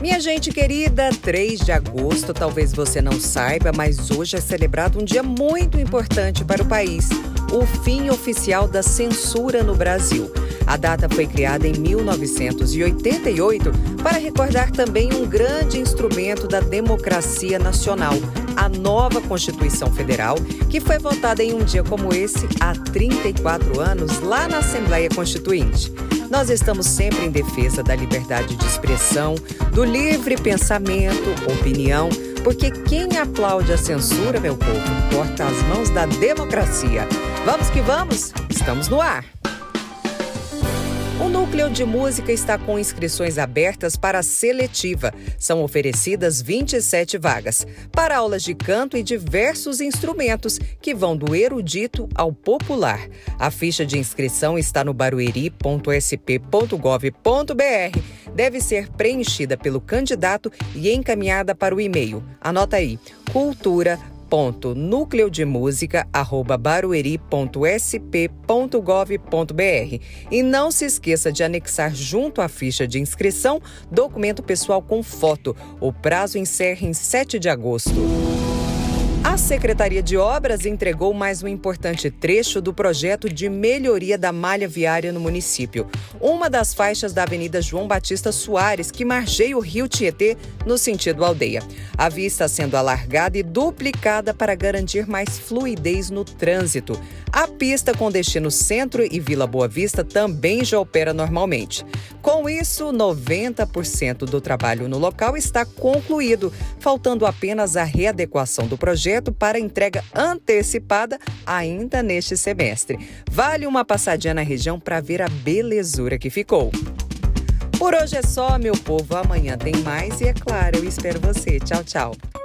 Minha gente querida, 3 de agosto, talvez você não saiba, mas hoje é celebrado um dia muito importante para o país: o fim oficial da censura no Brasil. A data foi criada em 1988 para recordar também um grande instrumento da democracia nacional, a nova Constituição Federal, que foi votada em um dia como esse há 34 anos lá na Assembleia Constituinte. Nós estamos sempre em defesa da liberdade de expressão, do livre pensamento, opinião, porque quem aplaude a censura, meu povo, corta as mãos da democracia. Vamos que vamos, estamos no ar. O Núcleo de Música está com inscrições abertas para a seletiva. São oferecidas 27 vagas para aulas de canto e diversos instrumentos que vão do erudito ao popular. A ficha de inscrição está no barueri.sp.gov.br. Deve ser preenchida pelo candidato e encaminhada para o e-mail. Anota aí: cultura www.nucleodemusica.barueri.sp.gov.br e não se esqueça de anexar junto à ficha de inscrição documento pessoal com foto. O prazo encerra em 7 de agosto. A Secretaria de Obras entregou mais um importante trecho do projeto de melhoria da malha viária no município. Uma das faixas da Avenida João Batista Soares, que margeia o rio Tietê no sentido aldeia. A via está sendo alargada e duplicada para garantir mais fluidez no trânsito. A pista com destino Centro e Vila Boa Vista também já opera normalmente. Com isso, 90% do trabalho no local está concluído, faltando apenas a readequação do projeto para entrega antecipada ainda neste semestre. Vale uma passadinha na região para ver a belezura que ficou. Por hoje é só, meu povo. Amanhã tem mais e, é claro, eu espero você. Tchau, tchau.